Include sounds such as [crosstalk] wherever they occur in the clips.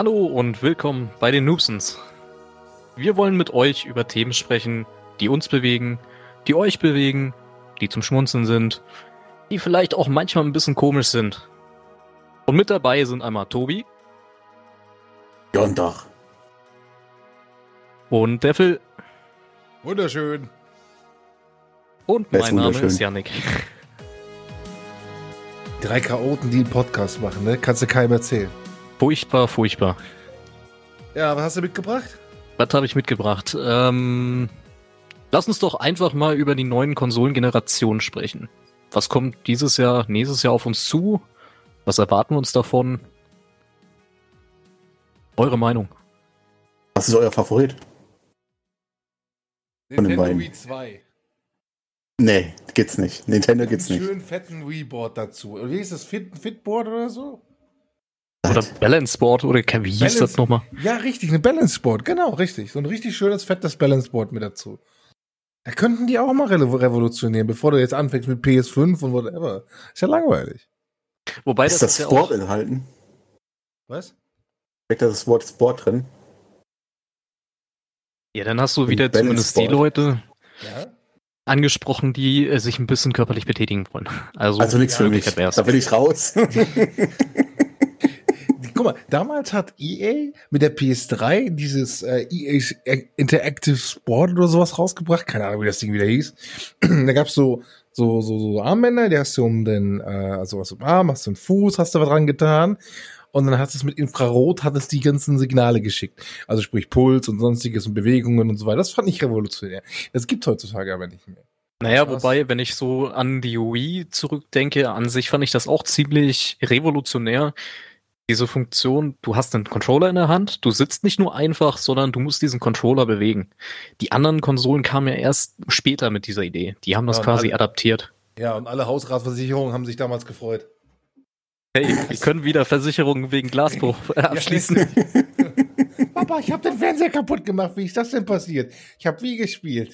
Hallo und willkommen bei den Noobsens. Wir wollen mit euch über Themen sprechen, die uns bewegen, die euch bewegen, die zum Schmunzeln sind, die vielleicht auch manchmal ein bisschen komisch sind. Und mit dabei sind einmal Tobi Sonntag. und der Phil Wunderschön. und mein ist Name ist Yannick. Drei Chaoten, die einen Podcast machen, ne? Kannst du keinem erzählen. Furchtbar, furchtbar. Ja, was hast du mitgebracht? Was habe ich mitgebracht? Ähm, lass uns doch einfach mal über die neuen Konsolengenerationen sprechen. Was kommt dieses Jahr, nächstes Jahr auf uns zu? Was erwarten wir uns davon? Eure Meinung? Was ist euer Favorit? Von den Nintendo beiden. Wii 2. Nee, gibt's nicht. Nintendo Einen nicht. schönen fetten Wii-Board dazu. Wie hieß das? Fit, Fitboard oder so? Oder Balance Board oder wie hieß das nochmal? Ja, richtig, eine Balance Board, genau, richtig. So ein richtig schönes, fettes Balance Board mit dazu. Da könnten die auch mal revo- revolutionieren, bevor du jetzt anfängst mit PS5 und whatever. Ist ja langweilig. Wobei Ist das, das ja Sport auch, enthalten? Was? Steckt da das Wort Sport drin? Ja, dann hast du wieder Balance zumindest die Board. Leute Ja? angesprochen, die äh, sich ein bisschen körperlich betätigen wollen. Also, Also nichts ja, für mich. Da will ich raus. [laughs] [laughs] Guck mal, damals hat EA mit der PS3 dieses äh, EA Interactive Sport oder sowas rausgebracht. Keine Ahnung, wie das Ding wieder hieß. [clears throat] da gab's so, so, so, so Armbänder, die hast du um den, äh, also was im Arm, hast du einen Fuß, hast du was dran getan. Und dann hat es mit Infrarot, hat es die ganzen Signale geschickt. Also sprich Puls und sonstiges und Bewegungen und so weiter. Das fand ich revolutionär. Das gibt's heutzutage aber nicht mehr. Naja, wobei, wenn ich so an die Wii zurückdenke, an sich fand ich das auch ziemlich revolutionär. Diese Funktion, du hast einen Controller in der Hand, du sitzt nicht nur einfach, sondern du musst diesen Controller bewegen. Die anderen Konsolen kamen ja erst später mit dieser Idee. Die haben das Ja, quasi alle- adaptiert. Ja, und alle Hausratversicherungen haben sich damals gefreut. Hey, wir können wieder Versicherungen wegen Glasbruch [laughs] abschließen. [laughs] Papa, ich habe den Fernseher kaputt gemacht. Wie ist das denn passiert? Ich habe wie gespielt.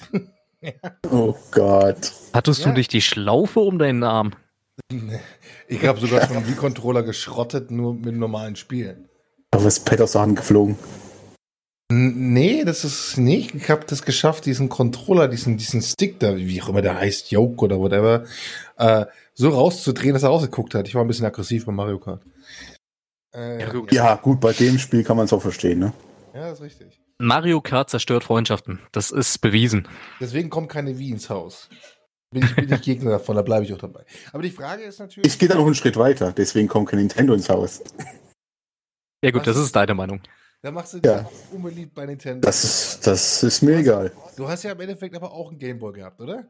[laughs] oh Gott. Hattest Ja. du dich die Schlaufe um deinen Arm? Ich habe sogar schon einen Wii-Controller geschrottet, nur mit normalen Spielen. Aber ist Pet aus der Hand geflogen. Nee, das ist nicht. Ich habe das geschafft, diesen Controller, diesen, diesen Stick da, wie auch immer der heißt, Yoke oder whatever, äh, so rauszudrehen, dass er rausgeguckt hat. Ich war ein bisschen aggressiv bei Mario Kart. Äh, Ja, gut. Ja, gut, bei dem Spiel kann man es auch verstehen, ne? Ja, ist richtig. Mario Kart zerstört Freundschaften. Das ist bewiesen. Deswegen kommt keine Wii ins Haus. Bin ich, bin ich Gegner davon, da bleibe ich auch dabei. Aber die Frage ist natürlich. Ich gehe da noch einen Schritt weiter, deswegen kommt kein Nintendo ins Haus. Ja gut, das ist deine Meinung. Da machst du Ja. dich unbeliebt bei Nintendo. Das ist, das ist mir egal. Du hast ja im Endeffekt aber auch einen Gameboy gehabt, oder?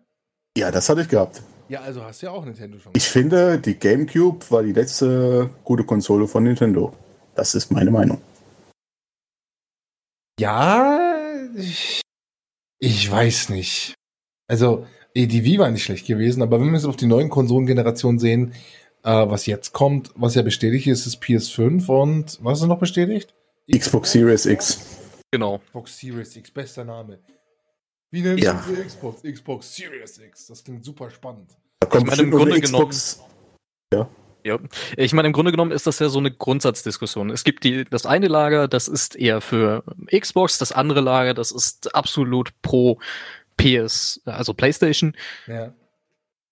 Ja, das hatte ich gehabt. Ja, also hast du ja auch Nintendo schon. Ich finde, die GameCube war die letzte gute Konsole von Nintendo. Das ist meine Meinung. Ja, ich, ich weiß nicht. Also, die Wii war nicht schlecht gewesen, aber wenn wir jetzt auf die neuen Konsolengenerationen sehen, äh, was jetzt kommt, was ja bestätigt ist, ist PS5 und was ist noch bestätigt? Xbox Series X. Genau. Xbox Series X, bester Name. Wie nennt Ja. ja. Xbox? Xbox Series X. Das klingt super spannend. Da kommt Ich meine, im Grunde genommen- Xbox. Ja, ich meine, im Grunde genommen ist das ja so eine Grundsatzdiskussion. Es gibt die, das eine Lager, das ist eher für Xbox, das andere Lager, das ist absolut pro PS, also PlayStation. Ja.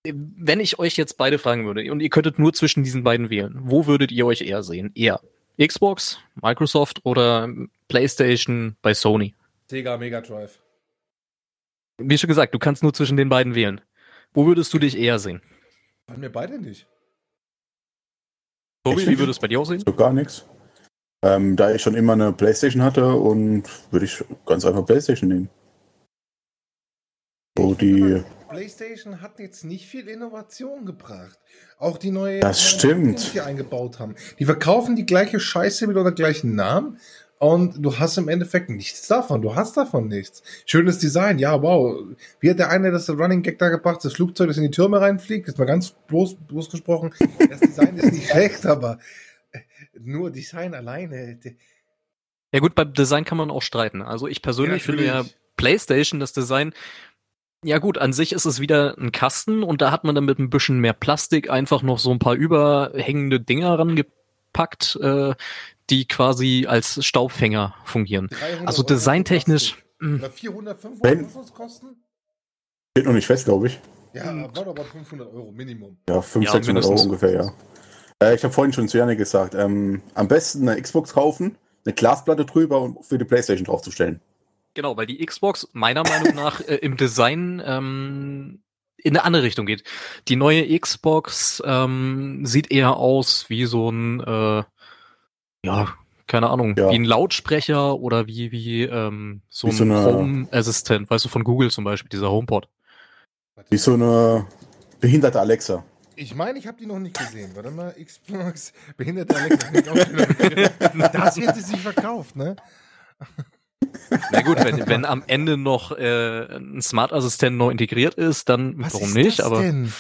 Wenn ich euch jetzt beide fragen würde und ihr könntet nur zwischen diesen beiden wählen, wo würdet ihr euch eher sehen? Eher Xbox, Microsoft oder PlayStation bei Sony? Sega Mega Drive. Wie schon gesagt, du kannst nur zwischen den beiden wählen. Wo würdest du dich eher sehen? Waren wir beide nicht. Tobi, wie würdest du bei dir aussehen? So gar nichts. Ähm, da ich schon immer eine Playstation hatte und würde ich ganz einfach Playstation nehmen. So die. PlayStation hat jetzt nicht viel Innovation gebracht. Auch die neue, Das stimmt. die eingebaut haben. Die verkaufen die gleiche Scheiße mit oder gleichen Namen und du hast im Endeffekt nichts davon. Du hast davon nichts. Schönes Design, ja, wow. Wie hat der eine das Running Gag da gebracht, das Flugzeug, das in die Türme reinfliegt? Jetzt mal ganz bloß, bloß gesprochen. Das Design ist nicht [laughs] schlecht, aber äh, nur Design alleine. Ja gut, beim Design kann man auch streiten. Also ich persönlich Ja, finde ja. PlayStation das Design. Ja gut, an sich ist es wieder ein Kasten und da hat man dann mit ein bisschen mehr Plastik einfach noch so ein paar überhängende Dinger rangepackt, äh, die quasi als Staubfänger fungieren. 300 Also designtechnisch. mh, Oder 400, 500, Wenn- was soll das kosten? Steht noch nicht fest, glaube ich. Ja, war aber 500 Euro Minimum. Ja, 500, Ja, 600 Euro ungefähr, ja. Äh, ich habe vorhin schon zu Janne gesagt, ähm, am besten eine Xbox kaufen, eine Glasplatte drüber und für die Playstation draufzustellen. Genau, weil die Xbox meiner Meinung nach äh, im Design ähm, in eine andere Richtung geht. Die neue Xbox ähm, sieht eher aus wie so ein, äh, ja, keine Ahnung, Ja. wie ein Lautsprecher oder wie, wie ähm, so Wie ein so eine- Home-Assistent, weißt du, von Google zum Beispiel, dieser HomePod. Wie so eine behinderte Alexa. Ich meine, ich habe die noch nicht gesehen. Warte mal, Xbox, behinderte Alexa. [laughs] das wird sie sich verkauft, ne? Na gut, wenn, wenn am Ende noch äh, ein Smart-Assistent neu integriert ist, dann Was warum ist nicht? das aber denn?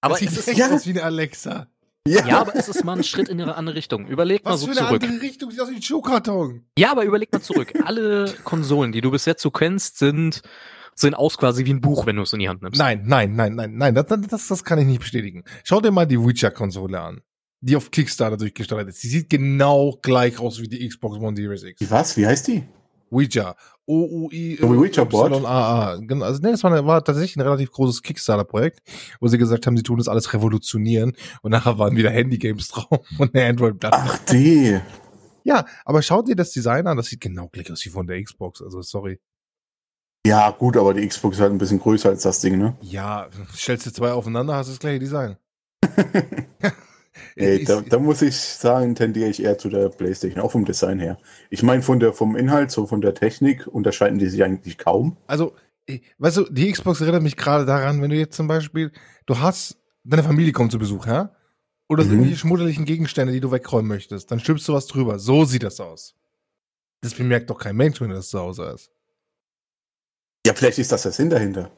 aber das sieht es ist, ja- aus wie eine Alexa. ja, aber es ist mal ein Schritt in eine andere Richtung. Überleg mal Was so für eine zurück. andere Richtung? Sieht aus wie ein Schuhkarton. Ja, aber überleg mal zurück. Alle Konsolen, die du bis jetzt so kennst, sind, sehen aus quasi wie ein Buch, wenn du es in die Hand nimmst. Nein, nein, nein, nein, nein, das, das, das kann ich nicht bestätigen. Schau dir mal die Witcher-Konsole an, die auf Kickstarter durchgestartet ist. Sie sieht genau gleich aus wie die Xbox One Series X. Wie was? Wie heißt die? Ouija. O-U-I. Wie Ouija Board? Genau, also, nee, das war, war tatsächlich ein relativ großes Kickstarter-Projekt, wo sie gesagt haben, sie tun das alles revolutionieren und nachher waren wieder Handy-Games [laughs] drauf und eine Android-Plattform. Ach, die. Ja, aber schau dir das Design an, das sieht genau gleich aus wie von der Xbox, also sorry. Ja, gut, aber die Xbox ist halt ein bisschen größer als das Ding, ne? Ja, stellst du zwei aufeinander, hast du das gleiche Design. [laughs] [laughs] Ist- da, da muss ich sagen, tendiere ich eher zu der Playstation, auch vom Design her. Ich meine, von der, vom Inhalt, so von der Technik unterscheiden die sich eigentlich kaum. Also, weißt du, die Xbox erinnert mich gerade daran, wenn du jetzt zum Beispiel, du hast, deine Familie kommt zu Besuch, ja? Oder Mhm. irgendwelche schmudderlichen Gegenstände, die du wegräumen möchtest, dann stülpst du was drüber. So sieht das aus. Das bemerkt doch kein Mensch, wenn das zu Hause ist. Ja, vielleicht ist das der Sinn dahinter.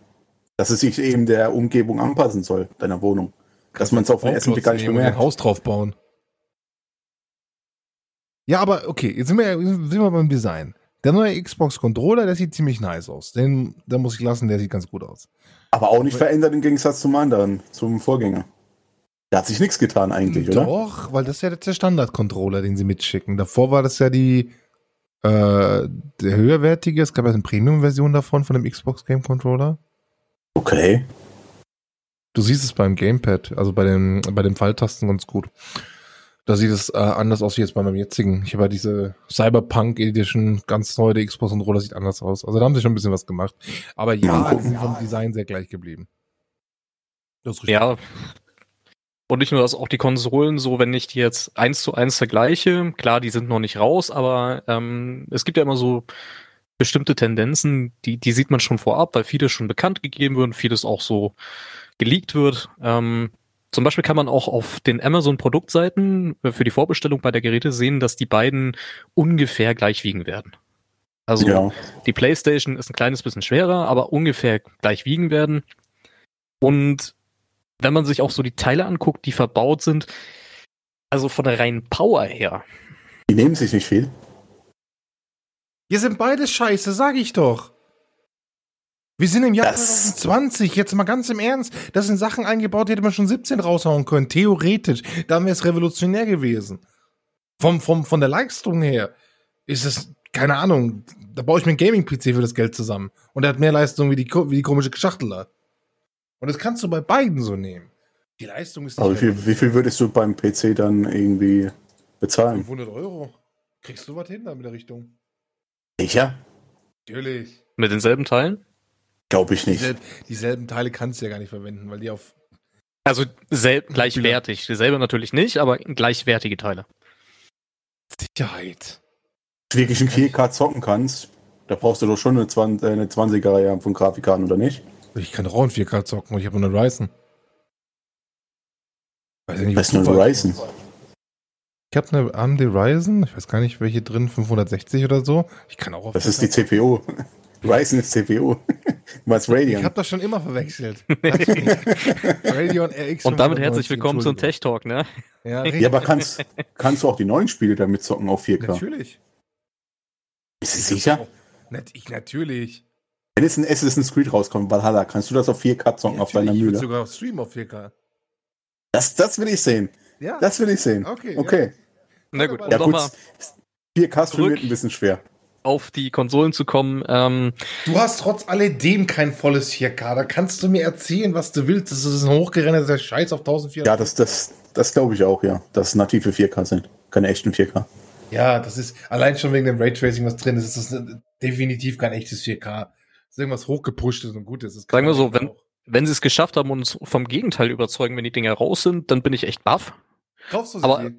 Dass es sich eben der Umgebung anpassen soll, deiner Wohnung. Dass man es auf den ersten Blick gar nicht und ein bemerkt. Haus drauf bauen. Ja, aber okay, jetzt sind wir, sind wir beim Design. Der neue Xbox-Controller, der sieht ziemlich nice aus. Den, da muss ich lassen, der sieht ganz gut aus. Aber auch nicht verändert im Gegensatz zum anderen, zum Vorgänger. Da hat sich nichts getan eigentlich, oder? Doch, weil das ist ja der Standard-Controller, den sie mitschicken. Davor war das ja die äh, der höherwertige, es gab ja eine Premium-Version davon, von dem Xbox Game Controller. Okay. Du siehst es beim Gamepad, also bei dem, bei den Pfeiltasten ganz gut. Da sieht es äh, anders aus wie jetzt bei meinem jetzigen. Ich habe ja diese Cyberpunk Edition, ganz neu, der Xbox Controller sieht anders aus. Also da haben sie schon ein bisschen was gemacht. Aber ja, gucken. sind vom Design sehr gleich geblieben. Das ist richtig. Ja. Und nicht nur das, auch die Konsolen, so wenn ich die jetzt eins zu eins vergleiche, klar, die sind noch nicht raus, aber ähm, es gibt ja immer so bestimmte Tendenzen, die, die sieht man schon vorab, weil vieles schon bekannt gegeben wird, vieles auch so geleakt wird. Ähm, zum Beispiel kann man auch auf den Amazon-Produktseiten für die Vorbestellung bei der Geräte sehen, dass die beiden ungefähr gleich wiegen werden. Also Ja. die PlayStation ist ein kleines bisschen schwerer, aber ungefähr gleich wiegen werden. Und wenn man sich auch so die Teile anguckt, die verbaut sind, also von der reinen Power her, Die nehmen sich nicht viel. Wir sind beide scheiße, sag ich doch. Wir sind im Jahr Das- 2020, jetzt mal ganz im Ernst. Das sind Sachen eingebaut, die hätte man schon 17 raushauen können, theoretisch. Da wäre es revolutionär gewesen. Vom, vom, von der Leistung her ist es, keine Ahnung, da baue ich mir einen Gaming-PC für das Geld zusammen. Und der hat mehr Leistung wie die, wie die komische Schachtel da. Und das kannst du bei beiden so nehmen. Die Leistung ist Aber wie viel, wie viel würdest du beim PC dann irgendwie bezahlen? 500 Euro. Kriegst du was hin da mit der Richtung? Sicher? Natürlich. mit denselben Teilen. Glaube ich nicht. Diesel, dieselben Teile kannst du ja gar nicht verwenden, weil die auf. Also gleichwertig. Dieselbe natürlich nicht, aber gleichwertige Teile. Sicherheit. Wenn du wirklich in 4K zocken kannst, da brauchst du doch schon eine, 20, äh, eine 20er von Grafikkarten, oder nicht? Ich kann doch auch in 4K zocken und ich habe nur eine Ryzen. Weiß ja nicht, Das ist nur du ein weißt. Ryzen. Ich habe eine AMD Ryzen, ich weiß gar nicht, welche drin, 560 oder so. Ich kann auch auf Das ist die 4K CPU. Ryzen ist CPU. [laughs] Du meinst Ich Radeon. habe das schon immer verwechselt. [laughs] Radeon RX. Und damit 590, herzlich willkommen zum. Tech Talk, ne? Ja, [laughs] Ja, aber kannst, kannst du auch die neuen Spiele damit zocken auf 4K? Natürlich. Ist du sicher? Nat ich, natürlich. Wenn jetzt ein Assassin's Creed rauskommt, Valhalla, kannst du das auf 4K zocken auf deiner natürlich. Ich würde Mühle? sogar auf Stream auf 4K. Das, das will ich sehen. Ja. Das will ich sehen. Okay, Okay. Na gut, um Ja, gut, nochmal 4K streamen wird ein bisschen schwer. Auf die Konsolen zu kommen. Ähm, Du hast trotz alledem kein volles 4K. Da kannst du mir erzählen, was du willst. Das ist ein hochgerenderter Scheiß auf 1400. Ja, das, das, das glaube ich auch, ja. Dass native 4K sind. Keine echten 4K. Ja, das ist allein schon wegen dem Raytracing, was drin ist, ist das definitiv kein echtes 4K. Das ist irgendwas hochgepushtes und gutes. Das Sagen wir so, wenn- wenn sie es geschafft haben, uns vom Gegenteil überzeugen, wenn die Dinger raus sind, dann bin ich echt baff. Kaufst du sie aber-?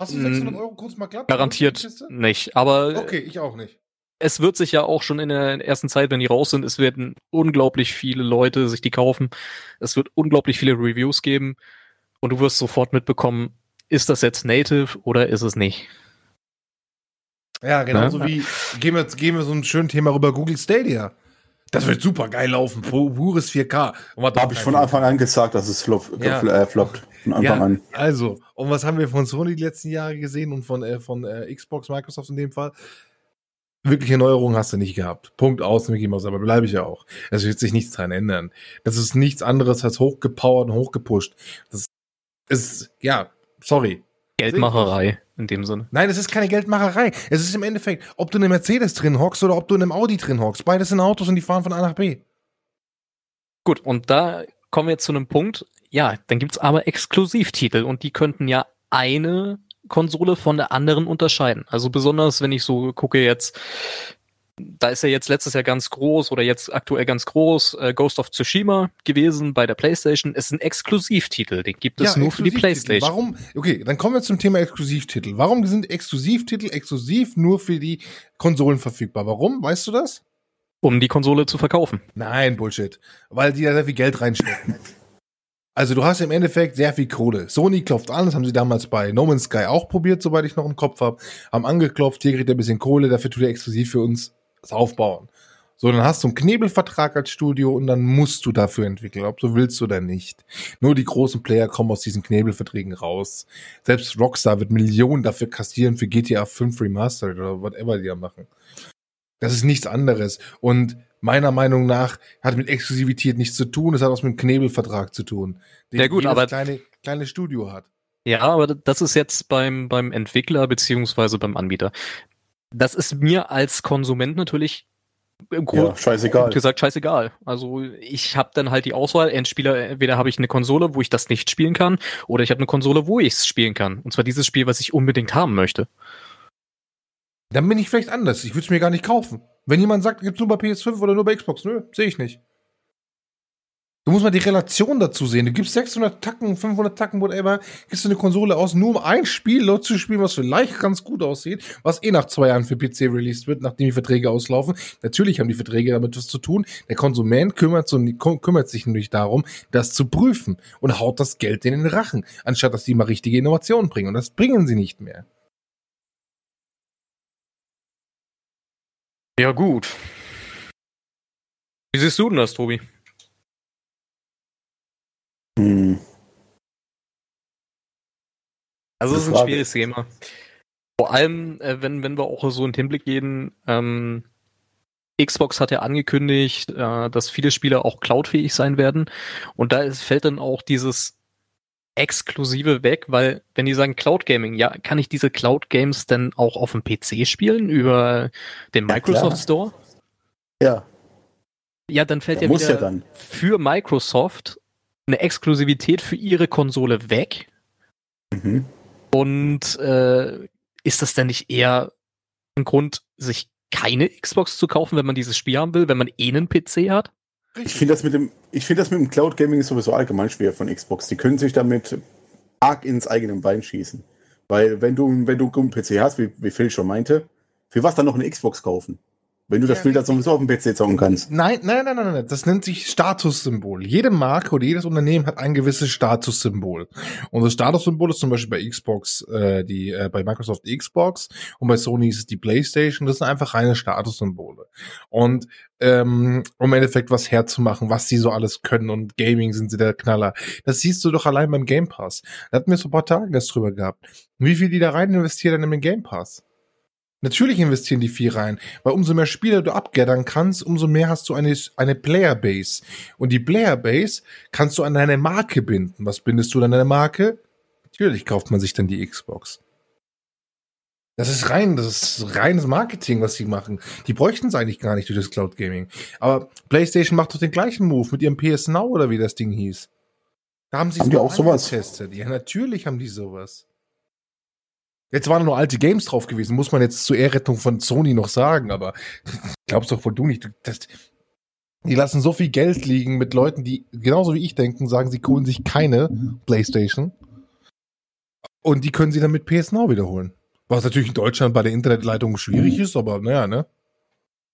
Hast du Mm, 600 Euro kurz mal glatt? Garantiert nicht. Aber Okay, ich auch nicht. Es wird sich ja auch schon in der ersten Zeit, wenn die raus sind, es werden unglaublich viele Leute sich die kaufen. Es wird unglaublich viele Reviews geben und du wirst sofort mitbekommen, ist das jetzt native oder ist es nicht? Ja, genauso Ja. wie gehen wir, gehen wir so ein schönes Thema rüber Google Stadia. Das wird super geil laufen. Pu- Pures 4K. Und was Da habe ich von Anfang an gesagt, dass es flop, Ja. äh, floppt. Von Anfang Ja, an. also, und was haben wir von Sony die letzten Jahre gesehen und von, äh, von äh, Xbox, Microsoft in dem Fall? Wirkliche Neuerungen hast du nicht gehabt. Punkt aus, Mickey Mouse, aber bleibe ich ja auch. Es wird sich nichts dran ändern. Das ist nichts anderes als hochgepowert und hochgepusht. Das ist, ja, sorry. Geldmacherei in dem Sinne. Nein, es ist keine Geldmacherei. Es ist im Endeffekt, ob du in einem Mercedes drin hockst oder ob du in einem Audi drin hockst. Beides sind Autos und die fahren von A nach B. Gut, und da kommen wir jetzt zu einem Punkt. Ja, dann gibt's aber Exklusivtitel und die könnten ja eine Konsole von der anderen unterscheiden. Also besonders, wenn ich so gucke jetzt, da ist ja jetzt letztes Jahr ganz groß oder jetzt aktuell ganz groß äh, Ghost of Tsushima gewesen bei der PlayStation. Es ist ein Exklusivtitel, den gibt es nur für die. PlayStation. Warum? Okay, dann kommen wir zum Thema Exklusivtitel. Warum sind Exklusivtitel exklusiv nur für die Konsolen verfügbar? Warum? Weißt du das? Um die Konsole zu verkaufen. Nein, Bullshit. Weil die da sehr viel Geld reinstecken. [laughs] Also du hast im Endeffekt sehr viel Kohle. Sony klopft an, das haben sie damals bei No Man's Sky auch probiert, soweit ich noch im Kopf habe. Haben angeklopft, hier kriegt ihr ein bisschen Kohle, dafür tut ihr exklusiv für uns das aufbauen. So, dann hast du einen Knebelvertrag als Studio und dann musst du dafür entwickeln, ob du willst oder nicht. Nur die großen Player kommen aus diesen Knebelverträgen raus. Selbst Rockstar wird Millionen dafür kassieren für GTA 5 Remastered oder whatever die da machen. Das ist nichts anderes. Und meiner Meinung nach hat mit Exklusivität nichts zu tun, es hat was mit einem Knebelvertrag zu tun. Den Ja gut, jedes aber- kleine, kleine Studio hat. Ja, aber das ist jetzt beim, beim Entwickler beziehungsweise beim Anbieter. Das ist mir als Konsument natürlich im Ja, Grund scheißegal. gut gesagt scheißegal. Also ich habe dann halt die Auswahl, entweder entweder habe ich eine Konsole, wo ich das nicht spielen kann, oder ich habe eine Konsole, wo ich es spielen kann. Und zwar dieses Spiel, was ich unbedingt haben möchte. Dann bin ich vielleicht anders. Ich würde es mir gar nicht kaufen. Wenn jemand sagt, gibt's nur bei PS5 oder nur bei Xbox, nö, sehe ich nicht. Du musst mal die Relation dazu sehen. Du gibst 600 Tacken, 500 Tacken, whatever, gibst du eine Konsole aus, nur um ein Spiel dort zu spielen, was vielleicht ganz gut aussieht, was eh nach zwei Jahren für PC released wird, nachdem die Verträge auslaufen. Natürlich haben die Verträge damit was zu tun. Der Konsument kümmert, so, kümmert sich nämlich darum, das zu prüfen und haut das Geld in den Rachen, anstatt dass die mal richtige Innovationen bringen. Und das bringen sie nicht mehr. Ja, gut. Wie siehst du denn das, Tobi? Hm. Also es ist ein Frage. schwieriges Thema. Vor allem, äh, wenn, wenn wir auch so in den Hinblick gehen, ähm, Xbox hat ja angekündigt, äh, dass viele Spiele auch cloudfähig sein werden. Und da ist, fällt dann auch dieses Exklusive weg, weil wenn die sagen Cloud Gaming, ja, kann ich diese Cloud Games denn auch auf dem PC spielen über den Ja, Microsoft klar. Store? Ja, Ja, dann fällt ja muss wieder ja dann. für Microsoft eine Exklusivität für ihre Konsole weg. Mhm. Und äh, ist das denn nicht eher ein Grund, sich keine Xbox zu kaufen, wenn man dieses Spiel haben will, wenn man eh einen PC hat? Ich finde das mit dem, ich finde das mit dem Cloud Gaming sowieso allgemein schwer von Xbox. Die können sich damit arg ins eigene Bein schießen. Weil wenn du, wenn du einen PC hast, wie, wie Phil schon meinte, für was dann noch eine Xbox kaufen? Wenn du das Ja, Spiel dann sowieso auf dem PC zocken kannst. Nein, nein, nein, nein, nein. Das nennt sich Statussymbol. Jede Marke oder jedes Unternehmen hat ein gewisses Statussymbol. Und das Statussymbol ist zum Beispiel bei Xbox, äh, die, äh, bei Microsoft Xbox und bei Sony ist es die PlayStation. Das sind einfach reine Statussymbole. Und ähm, um im Endeffekt was herzumachen, was sie so alles können und Gaming sind sie der Knaller. Das siehst du doch allein beim Game Pass. Da hatten wir so ein paar Tage das drüber gehabt. Wie viel die da rein investieren in den Game Pass? Natürlich investieren die viel rein, weil umso mehr Spieler du abgattern kannst, umso mehr hast du eine, eine Playerbase. Und die Playerbase kannst du an deine Marke binden. Was bindest du an deine Marke? Natürlich kauft man sich dann die Xbox. Das ist rein, das ist reines Marketing, was sie machen. Die bräuchten es eigentlich gar nicht durch das Cloud Gaming. Aber PlayStation macht doch den gleichen Move mit ihrem PS Now oder wie das Ding hieß. Da haben sie die auch sowas? getestet. Ja, natürlich haben die sowas. Jetzt waren nur alte Games drauf gewesen, muss man jetzt zur Ehrrettung von Sony noch sagen, aber [laughs] glaubst doch wohl du nicht. Das, die lassen so viel Geld liegen mit Leuten, die genauso wie ich denken, sagen, sie holen sich keine PlayStation. Und die können sie dann mit PS Now wiederholen. Was natürlich in Deutschland bei der Internetleitung schwierig ist, aber naja, ne?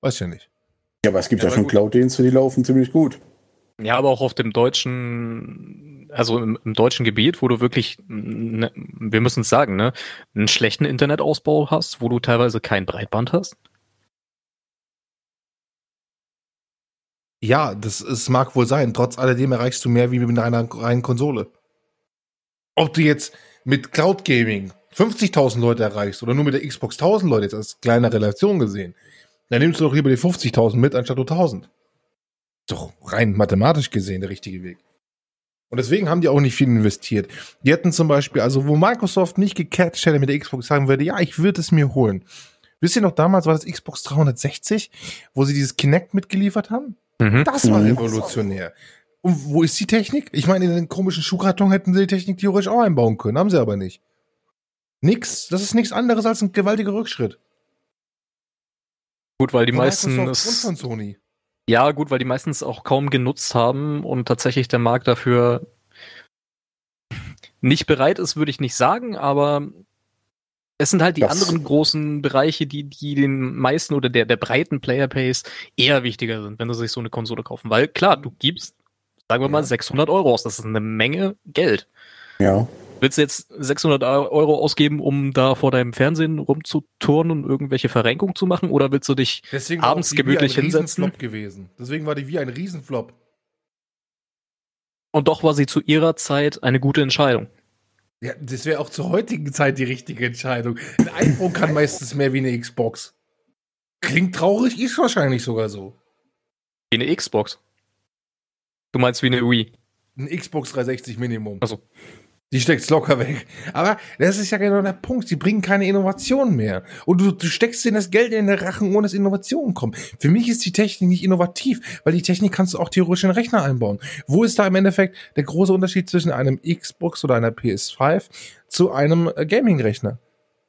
Weiß ja nicht. Ja, aber es gibt Ja, ja, schon. Cloud-Dienste, die laufen ziemlich gut. Ja, aber auch auf dem deutschen, also im, im deutschen Gebiet, wo du wirklich, ne, wir müssen es sagen, ne, einen schlechten Internetausbau hast, wo du teilweise kein Breitband hast. Ja, das es mag wohl sein. Trotz alledem erreichst du mehr wie mit einer reinen Konsole. Ob du jetzt mit Cloud Gaming 50.000 Leute erreichst oder nur mit der Xbox 1000 Leute jetzt als kleine Relation gesehen, dann nimmst du doch lieber die 50.000 mit anstatt nur 1000. Doch rein mathematisch gesehen der richtige Weg. Und deswegen haben die auch nicht viel investiert. Die hätten zum Beispiel, also wo Microsoft nicht gecatcht hätte mit der Xbox, sagen würde, ja, ich würde es mir holen. Wisst ihr noch, damals war das Xbox 360, wo sie dieses Kinect mitgeliefert haben? Mhm. Das war Mhm. revolutionär. Und wo ist die Technik? Ich meine, in den komischen Schuhkarton hätten sie die Technik theoretisch auch einbauen können, haben sie aber nicht. Nix. Das ist nichts anderes als ein gewaltiger Rückschritt. Gut, weil die Von meisten Microsoft es, und von Sony. Ja gut, weil die meisten es auch kaum genutzt haben und tatsächlich der Markt dafür nicht bereit ist, würde ich nicht sagen, aber es sind halt die Das- anderen großen Bereiche, die, die den meisten oder der, der breiten Player Base eher wichtiger sind, wenn sie sich so eine Konsole kaufen. Weil klar, du gibst, sagen wir mal, Ja. 600 Euro aus. Das ist eine Menge Geld. Ja. Willst du jetzt 600 Euro ausgeben, um da vor deinem Fernsehen rumzuturnen und irgendwelche Verrenkungen zu machen? Oder willst du dich Deswegen Abends Wii gemütlich ein hinsetzen. Riesenflop gewesen. Deswegen war die Wii ein Riesenflop. Und doch war sie zu ihrer Zeit eine gute Entscheidung. Ja, das wäre auch zur heutigen Zeit die richtige Entscheidung. Ein iPhone kann meistens mehr wie eine Xbox. Klingt traurig, ist wahrscheinlich sogar so. Wie eine Xbox. Du meinst wie eine Wii. Ein Xbox 360 Minimum. Also. Die steckt's locker weg. Aber das ist ja genau der Punkt. Sie bringen keine Innovation mehr. Und du, du steckst ihnen das Geld in den Rachen, ohne dass Innovationen kommen. Für mich ist die Technik nicht innovativ, weil die Technik kannst du auch theoretisch in den Rechner einbauen. Wo ist da im Endeffekt der große Unterschied zwischen einem Xbox oder einer PS5 zu einem äh, Gaming-Rechner?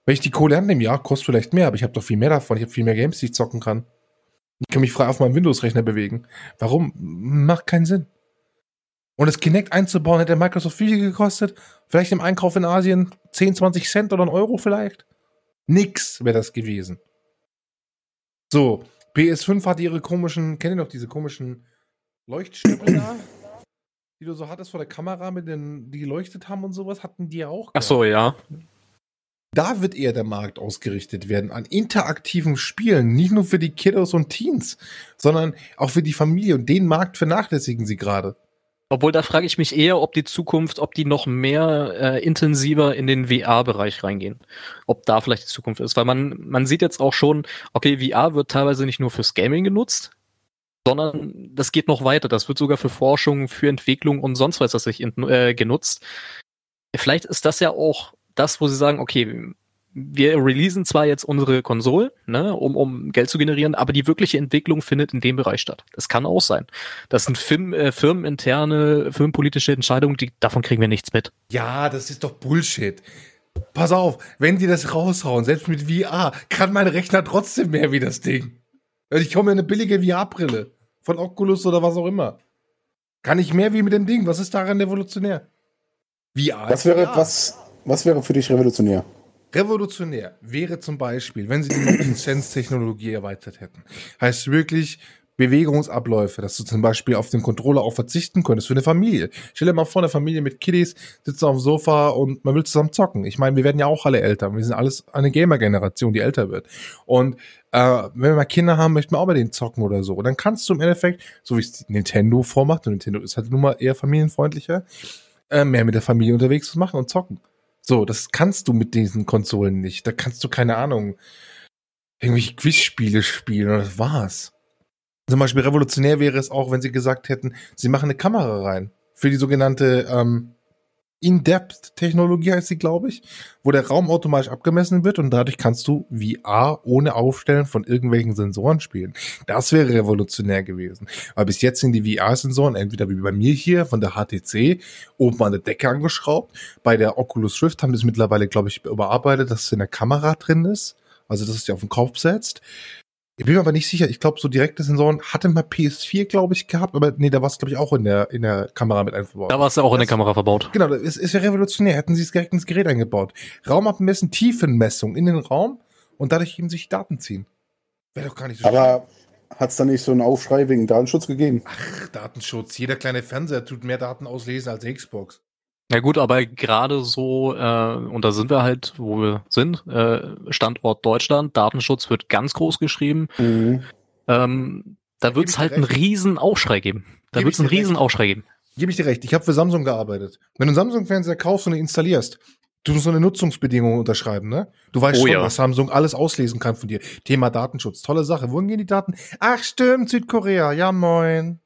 Wenn ich die Kohle annehme, ja, kostet vielleicht mehr, aber ich habe doch viel mehr davon. Ich habe viel mehr Games, die ich zocken kann. Ich kann mich frei auf meinem Windows-Rechner bewegen. Warum? Macht keinen Sinn. Und das Kinect einzubauen, hätte Microsoft viel gekostet. Vielleicht im Einkauf in Asien 10, 20 Cent oder ein Euro vielleicht. Nix wäre das gewesen. So, PS5 hat ihre komischen, kennt ihr noch diese komischen Leuchtstöpel da? Die du so hattest vor der Kamera, mit den, die geleuchtet haben und sowas, hatten die ja auch. Ach so, ja. Da wird eher der Markt ausgerichtet werden an interaktiven Spielen, nicht nur für die Kiddos und Teens, sondern auch für die Familie. Und den Markt vernachlässigen sie gerade. Obwohl, da frage ich mich eher, ob die Zukunft, ob die noch mehr äh, intensiver in den VR-Bereich reingehen. Ob da vielleicht die Zukunft ist. Weil man, man sieht jetzt auch schon, okay, VR wird teilweise nicht nur fürs Gaming genutzt, sondern das geht noch weiter. Das wird sogar für Forschung, für Entwicklung und sonst was das sich in, äh, genutzt. Vielleicht ist das ja auch das, wo sie sagen, okay, wir releasen zwar jetzt unsere Konsole, ne, um, um Geld zu generieren, aber die wirkliche Entwicklung findet in dem Bereich statt. Das kann auch sein. Das sind Firmen, äh, firmeninterne, firmenpolitische Entscheidungen, die, davon kriegen wir nichts mit. Ja, das ist doch Bullshit. Pass auf, wenn die das raushauen, selbst mit VR, kann mein Rechner trotzdem mehr wie das Ding. Also ich komme mir eine billige VR-Brille von Oculus oder was auch immer. Kann ich mehr wie mit dem Ding? Was ist daran revolutionär? VR. Was ist wäre, VR. was, was wäre für dich revolutionär? Revolutionär wäre zum Beispiel, wenn sie die Motion [clears throat] Sense Technologie erweitert hätten. Heißt wirklich Bewegungsabläufe, dass du zum Beispiel auf den Controller auch verzichten könntest für eine Familie. Stell dir mal vor, eine Familie mit Kiddies sitzt auf dem Sofa und man will zusammen zocken. Ich meine, wir werden ja auch alle älter. Wir sind alles eine Gamer-Generation, die älter wird. Und äh, wenn wir mal Kinder haben, möchten wir auch bei denen zocken oder so. Und dann kannst du im Endeffekt, so wie es Nintendo vormacht, und Nintendo ist halt nun mal eher familienfreundlicher, äh, mehr mit der Familie unterwegs zu machen und zocken. So, das kannst du mit diesen Konsolen nicht. Da kannst du, keine Ahnung, irgendwelche Quizspiele spielen und das war's. Zum Beispiel revolutionär wäre es auch, wenn sie gesagt hätten, sie machen eine Kamera rein. Für die sogenannte ähm, In-Depth-Technologie heißt sie, glaube ich, wo der Raum automatisch abgemessen wird und dadurch kannst du VR ohne Aufstellen von irgendwelchen Sensoren spielen. Das wäre revolutionär gewesen. Aber bis jetzt sind die VR-Sensoren entweder wie bei mir hier von der HTC oben an der Decke angeschraubt. Bei der Oculus Rift haben die es mittlerweile, glaube ich, überarbeitet, dass es in der Kamera drin ist. Also, dass es dir auf den Kopf setzt. Ich bin mir aber nicht sicher. Ich glaube, so direkte Sensoren hatte mal PS4, glaube ich, gehabt, aber nee, da war es, glaube ich, auch in der, in der Kamera mit einverbaut. Da war es ja auch in der Kamera verbaut. Genau, das ist, ist ja revolutionär. Hätten sie es direkt ins Gerät eingebaut. Raumabmessen, Tiefenmessung in den Raum und dadurch eben sich Daten ziehen. Wäre doch gar nicht so Aber hat es da nicht so einen Aufschrei wegen Datenschutz gegeben? Ach, Datenschutz. Jeder kleine Fernseher tut mehr Daten auslesen als Xbox. Ja gut, aber gerade so, äh, und da sind wir halt, wo wir sind, äh, Standort Deutschland, Datenschutz wird ganz groß geschrieben. Mhm. Ähm, da wird es halt einen riesen Aufschrei geben. Da wird es einen dir recht. riesen Aufschrei geben. Gebe ich dir recht. Ich habe für Samsung gearbeitet. Wenn du einen Samsung-Fernseher kaufst und ihn installierst, du musst so eine Nutzungsbedingung unterschreiben, ne? Du weißt Oh schon, ja. was Samsung alles auslesen kann von dir. Thema Datenschutz. Tolle Sache. Wohin gehen die Daten? Ach, stimmt, Südkorea. Ja, moin.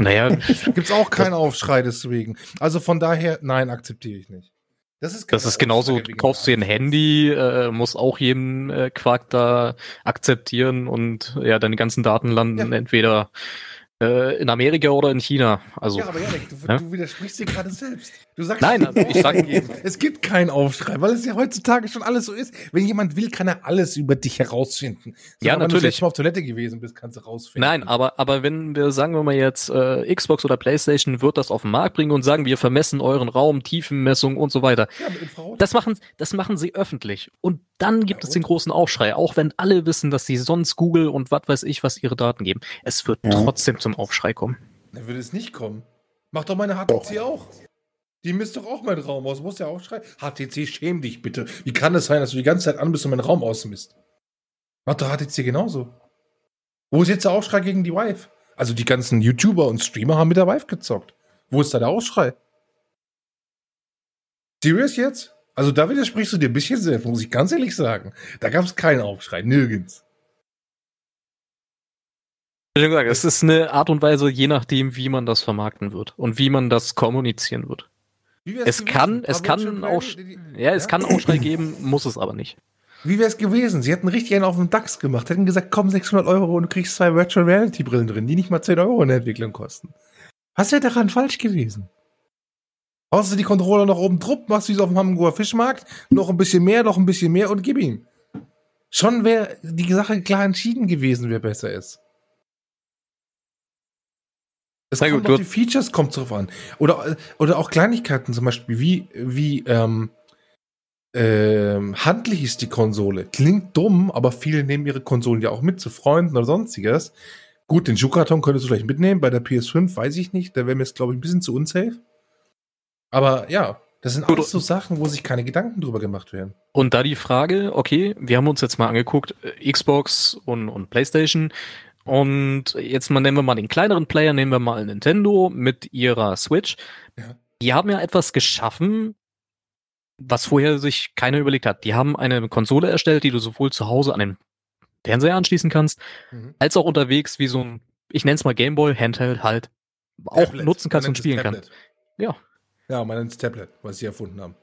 Naja, [laughs] Gibt's auch keinen Aufschrei deswegen. Also von daher, nein, akzeptiere ich nicht. Das ist, das ist genauso, Aussage du kaufst dir ein. Handy, äh, musst auch jeden äh, Quark da akzeptieren und ja, deine ganzen Daten landen Ja. entweder äh, in Amerika oder in China. Also, Ja, aber Janik, du, Ja? du widersprichst dir gerade selbst. Du sagst, Nein, es gibt ich sag- [laughs] keinen- es gibt keinen Aufschrei, weil es ja heutzutage schon alles so ist. Wenn jemand will, kann er alles über dich herausfinden. Ja, Sogar Wenn du natürlich. mal auf Toilette gewesen bist, kannst du rausfinden. Nein, aber, aber wenn wir, sagen wir mal jetzt, äh, Xbox oder Playstation wird das auf den Markt bringen und sagen, wir vermessen euren Raum, Tiefenmessung und so weiter. Ja. Das machen, das machen sie öffentlich. Und dann gibt Ja, es den großen Aufschrei, auch wenn alle wissen, dass sie sonst Google und was weiß ich, was ihre Daten geben. Es wird Ja. trotzdem zum Aufschrei kommen. Dann würde es nicht kommen. Macht doch meine HTC auch. Die misst doch auch meinen Raum aus. Muss ja auch schreien. HTC, schäm dich bitte. Wie kann es sein, dass du die ganze Zeit an bist und meinen Raum ausmisst? Macht doch HTC genauso. Wo ist jetzt der Aufschrei gegen die Vive? Also die ganzen YouTuber und Streamer haben mit der Vive gezockt. Wo ist da der Aufschrei? Serious jetzt? Also da widersprichst du dir ein bisschen selbst, muss ich ganz ehrlich sagen. Da gab es keinen Aufschrei, nirgends. Wie schon gesagt, es ist eine Art und Weise, je nachdem, wie man das vermarkten wird und wie man das kommunizieren wird. Es kann, es kann auch, ja, es kann Aufschrei geben, muss es aber nicht. Wie wäre es gewesen? Sie hätten richtig einen auf dem DAX gemacht, hätten gesagt, komm, 600 Euro und du kriegst zwei Virtual Reality Brillen drin, die nicht mal 10 Euro in der Entwicklung kosten. Was wäre daran falsch gewesen? Haust du die Controller noch oben drupp, machst wie so auf dem Hamburger Fischmarkt, noch ein bisschen mehr, noch ein bisschen mehr und gib ihm. Schon wäre die Sache klar entschieden gewesen, wer besser ist. Es Na kommt gut, auf du- die Features kommt drauf an. Oder, oder auch Kleinigkeiten zum Beispiel, wie, wie ähm, ähm, handlich ist die Konsole. Klingt dumm, aber viele nehmen ihre Konsolen ja auch mit zu Freunden oder sonstiges. Gut, den Schuhkarton könntest du vielleicht mitnehmen. Bei der PS5 weiß ich nicht. Da wäre mir jetzt, glaube ich, ein bisschen zu unsafe. Aber ja, das sind alles so Sachen, wo sich keine Gedanken drüber gemacht werden. Und da die Frage, okay, wir haben uns jetzt mal angeguckt, äh, Xbox und, und PlayStation. Und jetzt mal nehmen wir mal den kleineren Player, nehmen wir mal Nintendo mit ihrer Switch. Ja. Die haben ja etwas geschaffen, was vorher sich keiner überlegt hat. Die haben eine Konsole erstellt, die du sowohl zu Hause an den Fernseher anschließen kannst, als auch unterwegs wie so ein, ich nenne es mal Gameboy, Handheld halt, auch Tablet. nutzen kannst und spielen kannst. Ja. Ja, man nennt es Tablet, was sie erfunden haben.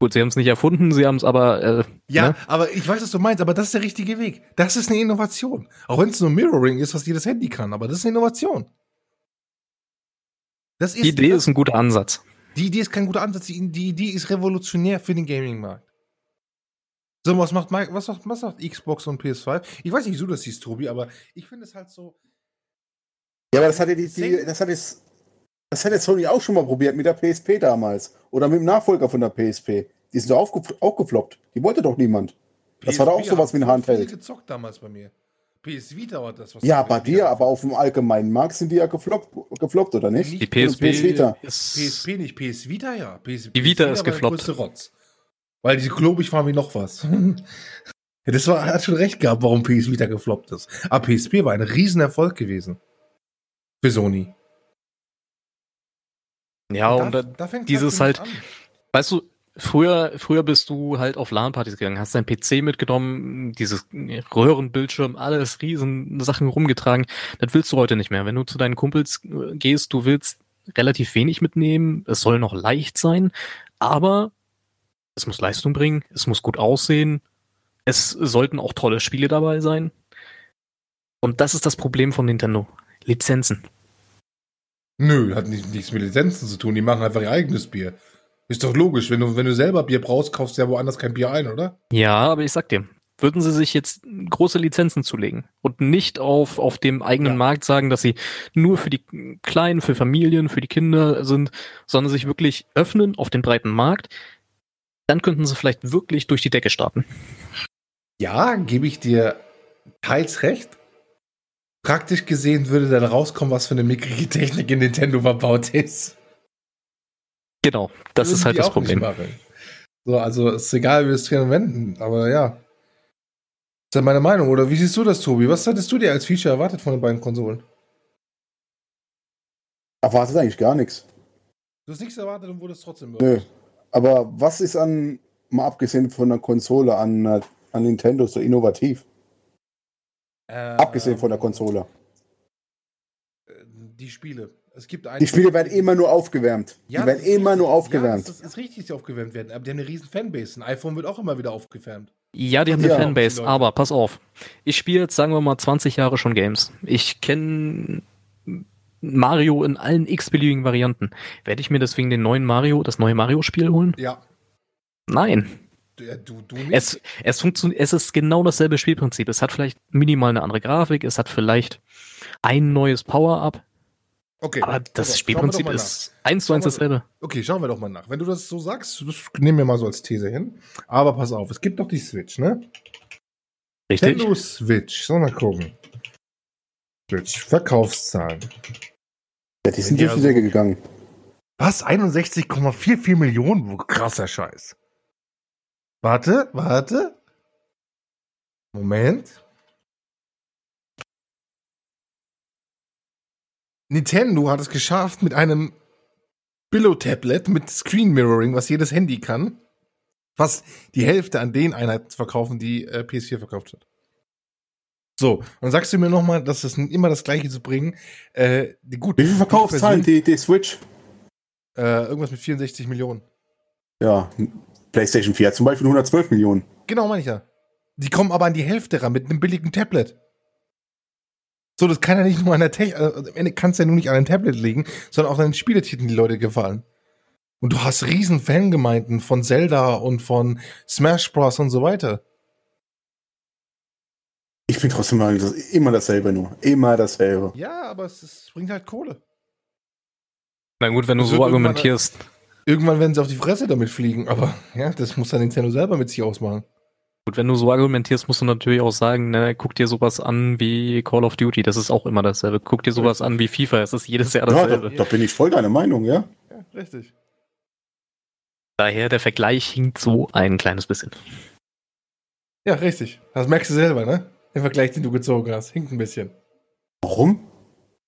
Gut, sie haben es nicht erfunden, sie haben es aber, äh, Ja, ne? aber ich weiß, was du meinst, aber das ist der richtige Weg. Das ist eine Innovation. Auch wenn es nur Mirroring ist, was jedes Handy kann, aber das ist eine Innovation. Das ist, die Idee das, ist ein guter Ansatz. die Idee ist kein guter Ansatz. Die, die Idee ist revolutionär für den Gaming-Markt. So, was macht, was, macht, was macht Xbox und PS5? Ich weiß nicht, wie du das siehst, Tobi, aber ich finde es halt so. Ja, aber das hat ja die, die das hat jetzt, das hat jetzt Sony auch schon mal probiert mit der PSP damals. Oder mit dem Nachfolger von der PSP. Die sind doch aufge auch gefloppt. Die wollte doch niemand. Das war doch auch PSP sowas wie ein Handheld. gezockt damals bei mir. PS Vita war das, was Ja, bei dir, aber auf dem allgemeinen Markt sind die ja gefloppt, gefloppt oder nicht? Die PS PSP, Vita. ist PSP nicht, PS Vita ja. PS, Die Vita PS ist der gefloppt. Rotz. Weil die klobig waren wie noch was. ja, das war, er hat schon recht gehabt, warum PS Vita gefloppt ist. Aber PSP war ein Riesenerfolg gewesen. Für Sony. Ja, und da, da, da fängt dieses halt- an. weißt du, früher, früher bist du halt auf LAN-Partys gegangen, hast dein PC mitgenommen, dieses Röhrenbildschirm, alles riesen Sachen rumgetragen. Das willst du heute nicht mehr. Wenn du zu deinen Kumpels äh, gehst, du willst relativ wenig mitnehmen. Es soll noch leicht sein, aber es muss Leistung bringen, es muss gut aussehen, es sollten auch tolle Spiele dabei sein. Und das ist das Problem von Nintendo. Lizenzen. Nö, hat nicht, nichts mit Lizenzen zu tun. Die machen einfach ihr eigenes Bier. Ist doch logisch. Wenn du, wenn du selber Bier brauchst, kaufst du ja woanders kein Bier ein, oder? Ja, aber ich sag dir, würden sie sich jetzt große Lizenzen zulegen und nicht auf, auf dem eigenen Ja. Markt sagen, dass sie nur für die Kleinen, für Familien, für die Kinder sind, sondern sich wirklich öffnen auf den breiten Markt, dann könnten sie vielleicht wirklich durch die Decke starten. Ja, gebe ich dir teils recht. Praktisch gesehen würde dann rauskommen, was für eine mickrige Technik in Nintendo verbaut ist. Genau, das ist halt das Problem. So, also ist egal, wie wir es drehen wenden, aber ja. ist ja meine Meinung. Oder wie siehst du das, Tobi? Was hättest du dir als Feature erwartet von den beiden Konsolen? Erwartet eigentlich gar nichts. Du hast nichts erwartet und wurdest trotzdem Nö. Aber was ist an, mal abgesehen von der Konsole, an, äh, an Nintendo so innovativ? Ähm, Abgesehen von der Konsole. äh, Die Spiele. Es gibt Die Spiele werden immer nur aufgewärmt. Ja, die werden immer nur richtig. aufgewärmt. Ja, das ist richtig, dass sie aufgewärmt werden. Aber die haben eine riesen Fanbase. Ein iPhone wird auch immer wieder aufgewärmt. Ja, die haben eine Ja, Fanbase, die Leute. aber pass auf. Ich spiele jetzt, sagen wir mal, 20 Jahre schon Games. Ich kenne Mario in allen x-beliebigen Varianten. Werde ich mir deswegen den neuen Mario, das neue Mario-Spiel holen? Ja. Nein. Du, ja, du, du nicht. Es, es funktioniert, es ist genau dasselbe Spielprinzip. Es hat vielleicht minimal eine andere Grafik, es hat vielleicht ein neues Power-Up, okay. aber das auf, Spielprinzip ist eins zu eins dasselbe. Okay, schauen wir doch mal nach. Wenn du das so sagst, das nehmen wir mal so als These hin. Aber pass auf, es gibt doch die Switch, ne? Richtig? Nintendo Switch. Sollen wir mal gucken. Switch. Verkaufszahlen. Ja, die sind Ja, durch die so- Decke gegangen. Was? 61,44 Millionen? Krasser Scheiß. Warte, warte. Moment. Nintendo hat es geschafft mit einem Billo-Tablet mit Screen Mirroring, was jedes Handy kann, was die Hälfte an den Einheiten zu verkaufen, die äh, PS4 verkauft hat. So, und sagst du mir nochmal, dass es immer das Gleiche zu bringen. Äh, die- gut, Wie viel Verkaufszahlen die, die Switch? Äh, irgendwas mit 64 Millionen. Ja, PlayStation 4 hat zum Beispiel 112 Millionen. Genau, meine ich ja. Die kommen aber an die Hälfte ran mit einem billigen Tablet. So, das kann ja nicht nur an der Technik, also am Ende kann es ja nur nicht an einem Tablet liegen, sondern auch an den Spieletiteln, die Leute gefallen. Und du hast riesen Fangemeinden von Zelda und von Smash Bros. und so weiter. Ich bin trotzdem mal das, immer dasselbe nur. Immer dasselbe. Ja, aber es, es bringt halt Kohle. Na gut, wenn du Das so argumentierst. Irgendwann werden sie auf die Fresse damit fliegen, aber ja, das muss dann Nintendo selber mit sich ausmachen. Gut, wenn du so argumentierst, musst du natürlich auch sagen, ne, guck dir sowas an wie Call of Duty, das ist auch immer dasselbe. Guck dir sowas an wie FIFA, es ist jedes Jahr Ja, da, dasselbe. da bin ich voll deiner Meinung, ja. Ja, richtig. Daher der Vergleich hinkt so ein kleines bisschen. Ja, richtig. Das merkst du selber, ne? Den Vergleich, den du gezogen hast. Hinkt ein bisschen. Warum?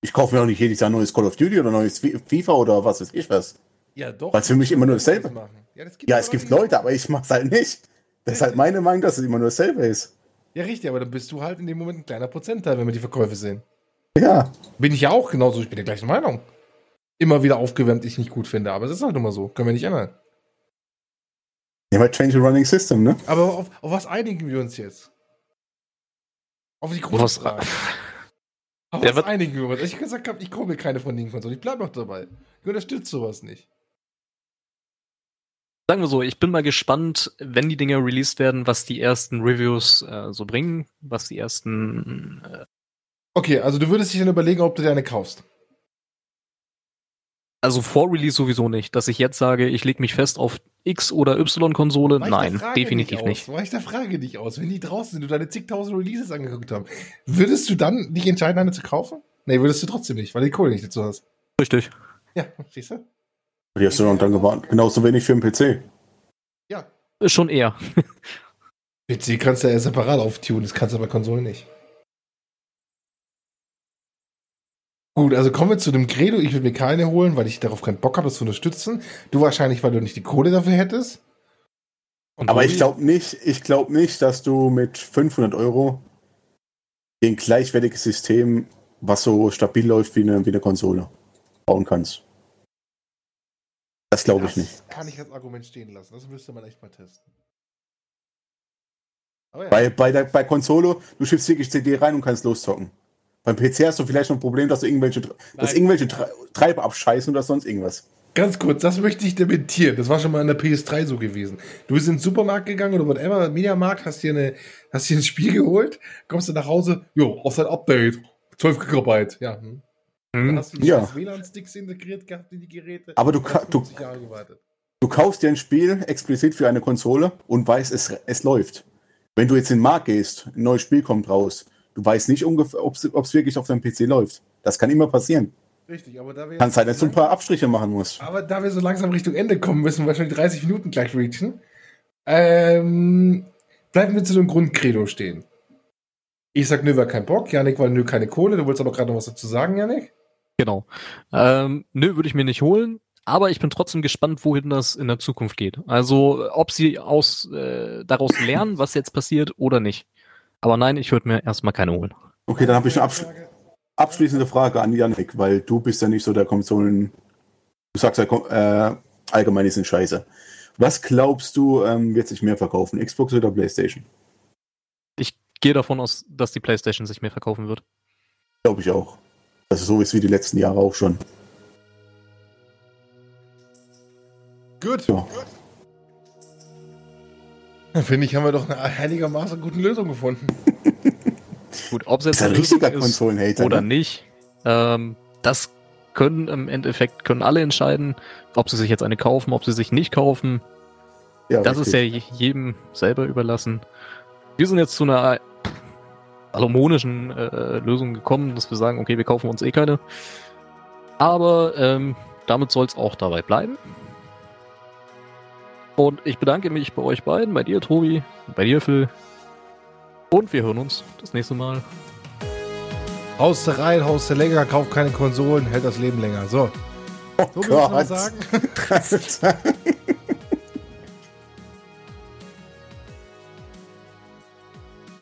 Ich kaufe mir auch nicht jedes Jahr ein neues Call of Duty oder neues Fi- FIFA oder was weiß ich was. Ja, doch. Weil's für mich immer nur dasselbe. Machen. Ja, das Ja, es gibt Leute, aber ich mach's halt nicht. Das ist halt meine Meinung, dass es immer nur dasselbe ist. Ja, richtig, aber dann bist du halt in dem Moment ein kleiner Prozentteil, wenn wir die Verkäufe sehen. Ja. Bin ich ja auch genauso, ich bin der gleichen Meinung. Immer wieder aufgewärmt, ich nicht gut finde, aber es ist halt immer so. Können wir nicht ändern. Ja, mal Change the Running System, ne? Aber auf, auf was einigen wir uns jetzt? Auf die große Was- Frage. Auf was [laughs] einigen wir uns? Ich hab gesagt habe, ich kaufe mir keine von den Konsolen. Ich bleib noch dabei. Ich unterstütze sowas nicht. Sagen wir so, ich bin mal gespannt, wenn die Dinger released werden, was die ersten Reviews äh, so bringen, was die ersten äh, Okay, also du würdest dich dann überlegen, ob du dir eine kaufst. Also vor Release sowieso nicht. Dass ich jetzt sage, ich lege mich fest auf X- oder Y-Konsole, nein, definitiv nicht. Aus. Weicht der Frage nicht aus. Wenn die draußen sind und deine zigtausend Releases angeguckt haben, würdest du dann dich entscheiden, eine zu kaufen? Nee, würdest du trotzdem nicht, weil du die Kohle nicht dazu hast. Richtig. Ja, siehst du? Die hast du noch dann gewarnt. Genauso wenig für den PC. Ja. Schon eher. PC kannst du ja separat auftunen, das kannst du bei Konsolen nicht. Gut, also kommen wir zu dem Credo. Ich würde mir keine holen, weil ich darauf keinen Bock habe, das zu unterstützen. Du wahrscheinlich, weil du nicht die Kohle dafür hättest. Und Aber ich glaube nicht, ich glaube nicht, dass du mit 500 Euro ein gleichwertiges System, was so stabil läuft wie eine, wie eine Konsole, bauen kannst. Das glaube ich nicht. Kann ich als Argument stehen lassen. Das müsste man echt mal testen. Ja. Bei, bei, der, bei Konsole, du schiebst wirklich CD rein und kannst loszocken. Beim PC hast du vielleicht noch ein Problem, dass du irgendwelche, dass Nein. irgendwelche Tre- Treiber abscheißen oder sonst irgendwas. Ganz kurz, das möchte ich dementieren. Das war schon mal in der PS3 so gewesen. Du bist in den Supermarkt gegangen oder whatever, Mediamarkt, hast dir, eine, hast dir ein Spiel geholt, kommst du nach Hause, jo, auf sein Update, 12 Gigabyte. Ja, hm. Dann Hm. hast du die Ja. WLAN-Sticks integriert gehabt in die Geräte. Aber du du- 50 Jahre gewartet. Du kaufst dir ein Spiel explizit für eine Konsole und weißt, es, es läuft. Wenn du jetzt in den Markt gehst, ein neues Spiel kommt raus, du weißt nicht ungefähr, ob es wirklich auf deinem PC läuft. Das kann immer passieren. Richtig, aber da wir Kann sein, dass du ein paar Abstriche machen musst. Aber da wir so langsam Richtung Ende kommen, müssen wir wahrscheinlich 30 Minuten gleich reachen. Ähm, bleiben wir zu dem Grundcredo stehen. Ich sag nö, war kein Bock. Janik, weil nö, keine Kohle. Du wolltest aber gerade noch was dazu sagen, Janik? Genau. Ähm, nö, würde ich mir nicht holen. Aber ich bin trotzdem gespannt, wohin das in der Zukunft geht. Also, ob sie aus, äh, daraus lernen, was jetzt passiert oder nicht. Aber nein, ich würde mir erstmal keine holen. Okay, dann habe ich eine absch abschließende Frage an Yannick, weil du bist ja nicht so der Konsolen. Du sagst ja äh, allgemein, die sind scheiße. Was glaubst du, ähm, wird sich mehr verkaufen? Xbox oder PlayStation? Ich gehe davon aus, dass die PlayStation sich mehr verkaufen wird. Glaube ich auch. Das ist so ist wie die letzten Jahre auch schon. Gut. Ja. Dann finde ich, haben wir doch eine einigermaßen gute Lösung gefunden. [laughs] Gut, ob es jetzt ein richtiger ist Konsolenhater. oder ne? nicht, ähm, das können im Endeffekt können alle entscheiden, ob sie sich jetzt eine kaufen, ob sie sich nicht kaufen. Ja, Das ist ja richtig. je- jedem selber überlassen. Wir sind jetzt zu einer salomonischen äh, Lösung gekommen, dass wir sagen, okay, wir kaufen uns eh keine. Aber ähm, damit soll es auch dabei bleiben. Und ich bedanke mich bei euch beiden, bei dir, Tobi, bei dir, Phil. Und wir hören uns das nächste Mal. Haust du rein, haust du länger, kauf keine Konsolen, hält das Leben länger. So. Oh Tobi, Gott. was sagen? [laughs] [laughs] [laughs]